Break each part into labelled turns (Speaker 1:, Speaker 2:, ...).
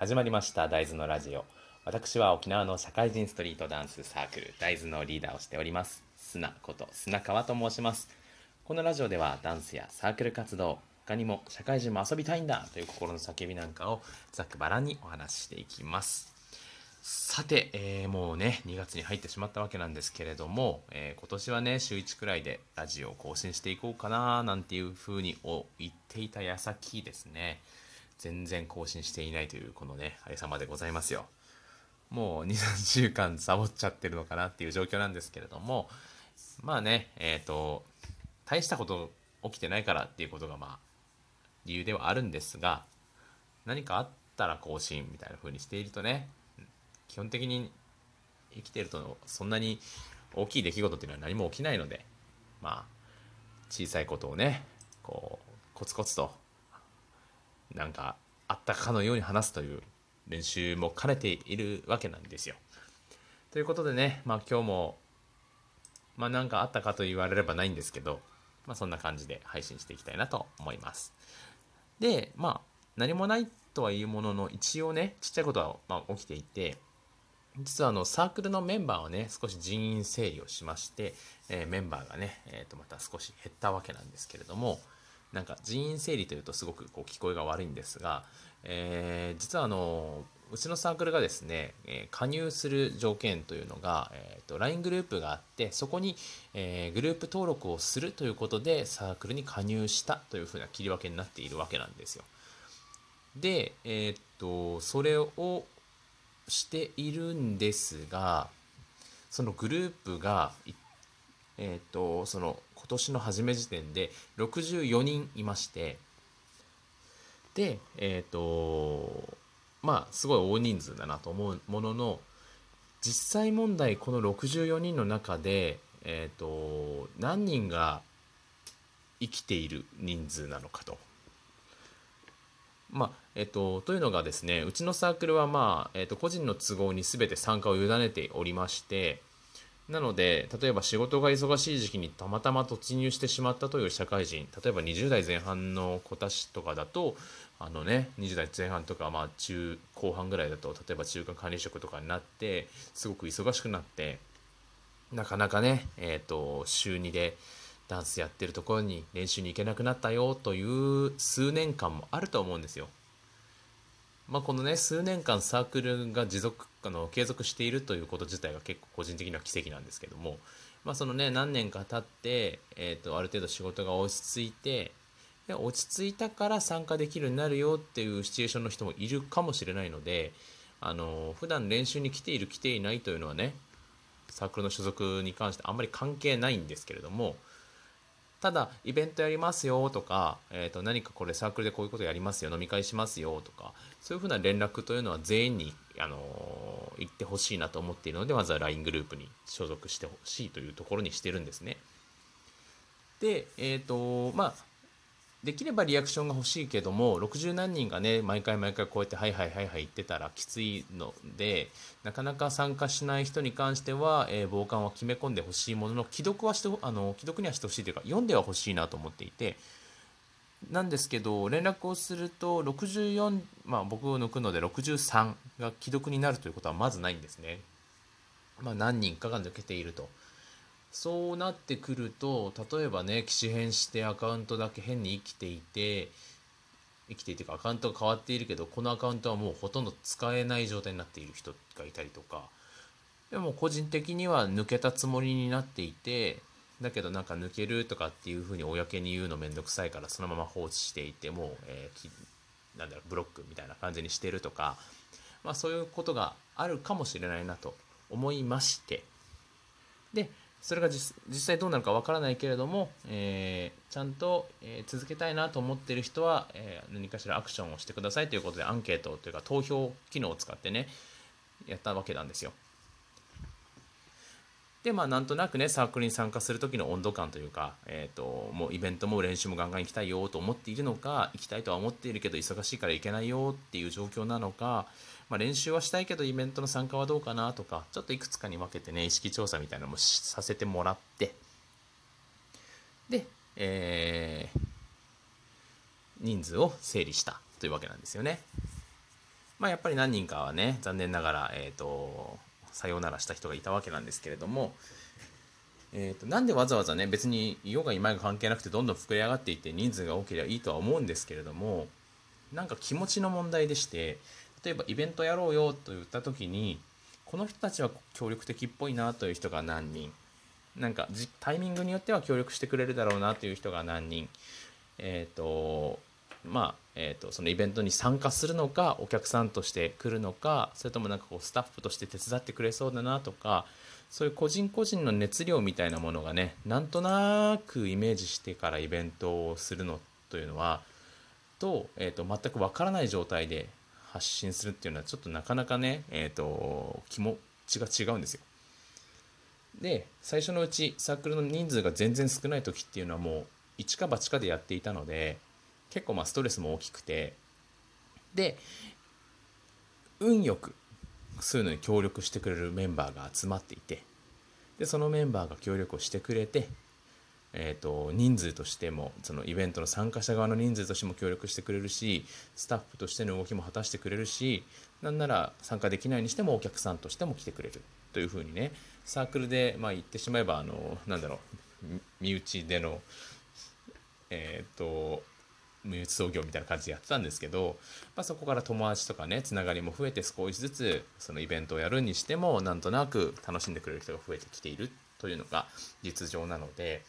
Speaker 1: 始まりました大豆のラジオ。私は沖縄の社会人ストリートダンスサークル大豆のリーダーをしております砂こと砂川と申します。このラジオではダンスやサークル活動他にも社会人も遊びたいんだという心の叫びなんかをざっくばらんにお話ししていきます。さて、えー、もうね2月に入ってしまったわけなんですけれども、えー、今年はね週1くらいでラジオを更新していこうかななんていうふうに言っていた矢先ですね。全然更新していないというこのねありさまでございますよ。もう23週間サボっちゃってるのかなっていう状況なんですけれどもまあねえっ、ー、と大したこと起きてないからっていうことがまあ理由ではあるんですが何かあったら更新みたいな風にしているとね基本的に生きてるとそんなに大きい出来事っていうのは何も起きないのでまあ小さいことをねこうコツコツとなんかあったかのように話すという練習も兼ねているわけなんですよ。ということでね、まあ今日も、まあなんかあったかと言われればないんですけど、まあそんな感じで配信していきたいなと思います。で、まあ何もないとはいうものの、一応ね、ちっちゃいことはま起きていて、実はあのサークルのメンバーをね、少し人員整理をしまして、えー、メンバーがね、えー、とまた少し減ったわけなんですけれども、なんか人員整理というとすごくこう聞こえが悪いんですが、えー、実はあのうちのサークルがですね、え加入する条件というのが、えーと、LINE グループがあってそこに、えー、グループ登録をするということでサークルに加入したというふうな切り分けになっているわけなんですよ。で、えっ、とそれをしているんですがそのグループが、えっ、とその今年の初め時点で64人いましてでえっ、ー、とまあすごい大人数だなと思うものの実際問題この64人の中で、えーと、何人が生きている人数なのかと。まあえっと、というのがですねうちのサークルは、まあえっと、個人の都合に全て参加を委ねておりましてなので、例えば仕事が忙しい時期にたまたま突入してしまったという社会人、例えば20代前半の子たちとかだと、あのね、20代前半とか、まあ中、後半ぐらいだと、例えば中間管理職とかになって、すごく忙しくなって、なかなかね、えっ、ー、と、週2でダンスやってるところに練習に行けなくなったよという数年間もあると思うんですよ。まあ、このね数年間サークルが持続あの継続しているということ自体が結構個人的には奇跡なんですけども、まあ、そのね何年か経って、えーと、ある程度仕事が落ち着いてで落ち着いたから参加できるようになるよっていうシチュエーションの人もいるかもしれないのであの普段練習に来ている来ていないというのはねサークルの所属に関してあんまり関係ないんですけれどもただイベントやりますよとか、えー、と何かこれサークルでこういうことやりますよ飲み会しますよとかそういうふうな連絡というのは全員に、あのー、言ってほしいなと思っているのでまずは LINE グループに所属してほしいというところにしてるんですね。で、えっ、ー、とまあできればリアクションが欲しいけども60何人がね毎回毎回こうやって「はいはいはいはい」言ってたらきついのでなかなか参加しない人に関しては、えー、傍観は決め込んでほしいものの既読はしてあの既読にはしてほしいというか読んではほしいなと思っていてなんですけど連絡をすると64まあ僕を抜くので63が既読になるということはまずないんですね。まあ、何人かが抜けていると。そうなってくると例えばね機種変してアカウントだけ変に生きていて生きていてかアカウントが変わっているけどこのアカウントはもうほとんど使えない状態になっている人がいたりとかでも個人的には抜けたつもりになっていてだけどなんか抜けるとかっていうふうに公に言うのめんどくさいからそのまま放置していてもう、えー、なんだろうブロックみたいな感じにしてるとか、まあ、そういうことがあるかもしれないなと思いまして。でそれが実際どうなるかわからないけれども、えー、ちゃんと、え、続けたいなと思っている人は、えー、何かしらアクションをしてくださいということでアンケートというか投票機能を使ってねやったわけなんですよ。でまあなんとなくねサークルに参加する時の温度感というか、えーと、もうイベントも練習もガンガン行きたいよと思っているのか行きたいとは思っているけど忙しいから行けないよっていう状況なのか、まあ、練習はしたいけどイベントの参加はどうかなとかちょっといくつかに分けてね意識調査みたいなのもさせてもらってで、えー、人数を整理したというわけなんですよね。まあやっぱり何人かはね残念ながら、えーと、さようならした人がいたわけなんですけれども、えーと、なんでわざわざね別にヨガ今が関係なくてどんどん膨れ上がっていって人数が多ければいいとは思うんですけれどもなんか気持ちの問題でして例えばイベントやろうよと言った時にこの人たちは協力的っぽいなという人が何人。なんかタイミングによっては協力してくれるだろうなという人が何人。えっ、ー、とまあえーと、そのイベントに参加するのかお客さんとして来るのかそれともなんかこうスタッフとして手伝ってくれそうだなとかそういう個人個人の熱量みたいなものがねなんとなくイメージしてからイベントをするのというのはと,、えーと、全く分からない状態で発信するっていうのはちょっとなかなかね、えーと気持ちが違うんですよ。で最初のうちサークルの人数が全然少ない時っていうのはもう一か八かでやっていたので結構まあストレスも大きくてで運よくそういうのに協力してくれるメンバーが集まっていてでそのメンバーが協力をしてくれて、えーと、人数としてもそのイベントの参加者側の人数としても協力してくれるしスタッフとしての動きも果たしてくれるしなんなら参加できないにしてもお客さんとしても来てくれる。というふうにねサークルで、まあ、言ってしまえばあのなんだろう身内でのえっ、ー、と無輸送業みたいな感じでやってたんですけど、まあ、そこから友達とかねつながりも増えて少しずつそのイベントをやるにしてもなんとなく楽しんでくれる人が増えてきているというのが実情なので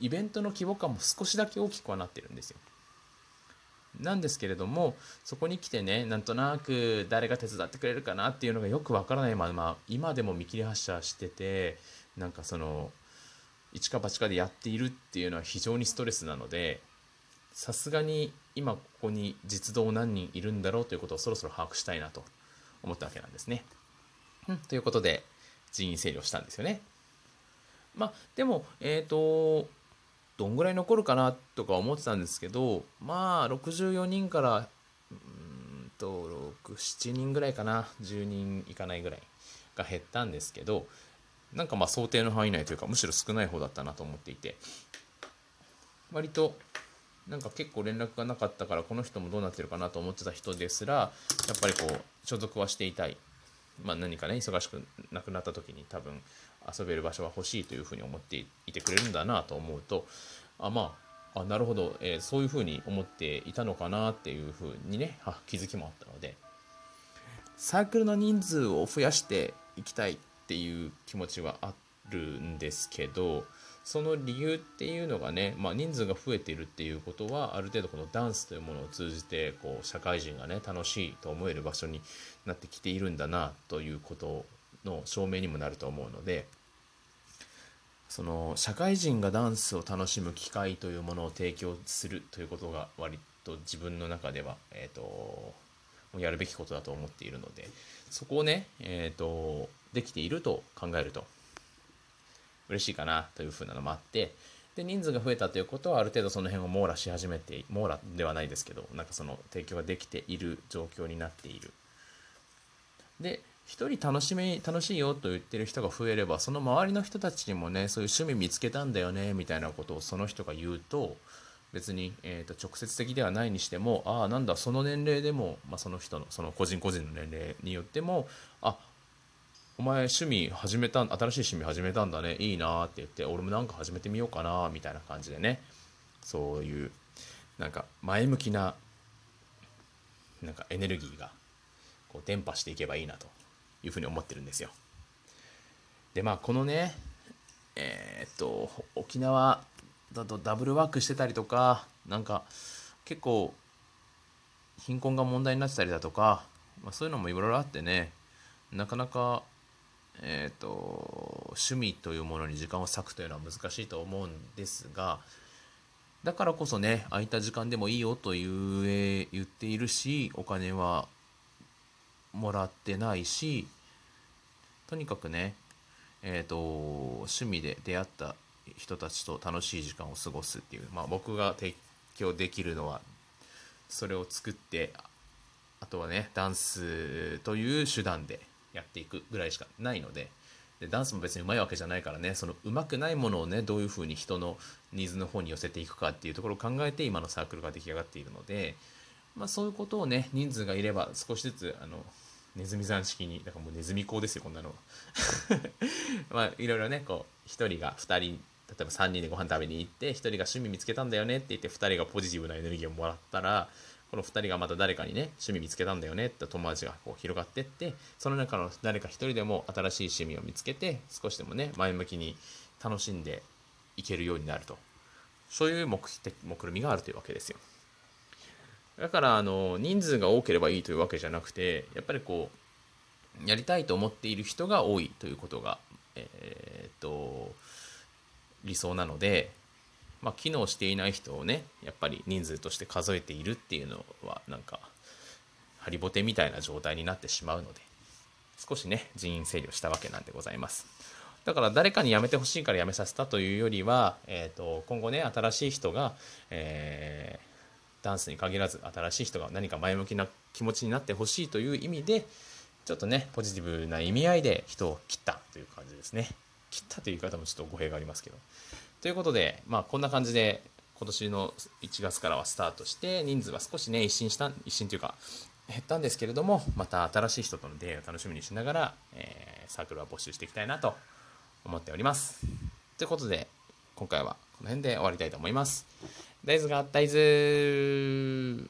Speaker 1: イベントの規模感も少しだけ大きくはなってるんですよ。なんですけれどもそこに来てねなんとなく誰が手伝ってくれるかなっていうのがよくわからないまま今でも見切り発車しててなんかその一か八かでやっているっていうのは非常にストレスなのでさすがに今ここに実動何人いるんだろうということをそろそろ把握したいなと思ったわけなんですね。うん、ということで人員整理をしたんですよね。まあでもえっ、ー、とどんぐらい残るかなとか思ってたんですけどまあ64人からうんと67人ぐらいかな。10人いかないぐらいが減ったんですけどなんかまあ想定の範囲内というかむしろ少ない方だったなと思っていて。割となんか結構連絡がなかったからこの人もどうなってるかなと思ってた人ですらやっぱりこう所属はしていたい、まあ、何かね忙しくなくなった時に多分遊べる場所は欲しいというふうに思っていてくれるんだなと思うとあまああなるほど、えー、そういうふうに思っていたのかなっていうふうにね気づきもあったのでサークルの人数を増やしていきたいっていう気持ちはあってるんですけどその理由っていうのがね、まあ、人数が増えているっていうことはある程度このダンスというものを通じてこう社会人がね楽しいと思える場所になってきているんだなということの証明にもなると思うのでその社会人がダンスを楽しむ機会というものを提供するということが割と自分の中では、えーと、やるべきことだと思っているのでそこをね、えーとできていると考えると嬉しいかなというふうなのもあってで人数が増えたということはある程度その辺を網羅し始めて網羅ではないですけどなんかその提供ができている状況になっている。で1人楽しみ楽しいよと言ってる人が増えればその周りの人たちにもねそういう趣味見つけたんだよねみたいなことをその人が言うと別に、えーと、直接的ではないにしてもああなんだその年齢でも、まあ、その人のその個人個人の年齢によってもあお前趣味始めた新しい趣味始めたんだね。いいなって言って俺もなんか始めてみようかなみたいな感じでね。そういうなんか前向きななんかエネルギーがこう伝播していけばいいなというふうに思ってるんですよ。でまあこのねえー、っと沖縄だとダブルワークしてたりとかなんか結構貧困が問題になってたりだとか、まあ、そういうのもいろいろあってねなかなかえーと、趣味というものに時間を割くというのは難しいと思うんですがだからこそね空いた時間でもいいよと言え言っているしお金はもらってないしとにかくねえーと、趣味で出会った人たちと楽しい時間を過ごすっていう、まあ、僕が提供できるのはそれを作ってあとはねダンスという手段でやっていくぐらいしかないのででダンスも別にうまいわけじゃないからねそのうまくないものをねどういうふうに人のニーズの方に寄せていくかっていうところを考えて今のサークルが出来上がっているのでまあ、そういうことをね人数がいれば少しずつあのネズミ算式にだからもうネズミ講ですよこんなの まあいろいろねこう1人が2人例えば3人でご飯食べに行って1人が趣味見つけたんだよねって言って2人がポジティブなエネルギーをもらったらこの2人がまた誰かにね趣味見つけたんだよねって友達がこう広がってってその中の誰か1人でも新しい趣味を見つけて少しでもね前向きに楽しんでいけるようになると。そういう目的目論みがあるというわけですよ。だからあの人数が多ければいいというわけじゃなくてやっぱりこうやりたいと思っている人が多いということがえー、っと理想なのでまあ、機能していない人をねやっぱり人数として数えているっていうのはなんかハリボテみたいな状態になってしまうので少しね人員整理をしたわけなんでございます。だから誰かに辞めてほしいから辞めさせたというよりは、えーと、今後ね新しい人が、えー、ダンスに限らず新しい人が何か前向きな気持ちになってほしいという意味でちょっとねポジティブな意味合いで人を切ったという感じですね。切ったという言い方もちょっと語弊がありますけど。ということで、まあ、こんな感じで今年の1月からはスタートして人数は少しね一新した一新というか減ったんですけれどもまた新しい人との出会いを楽しみにしながら、えー、サークルは募集していきたいなと思っております。ということで今回はこの辺で終わりたいと思います。大豆が大豆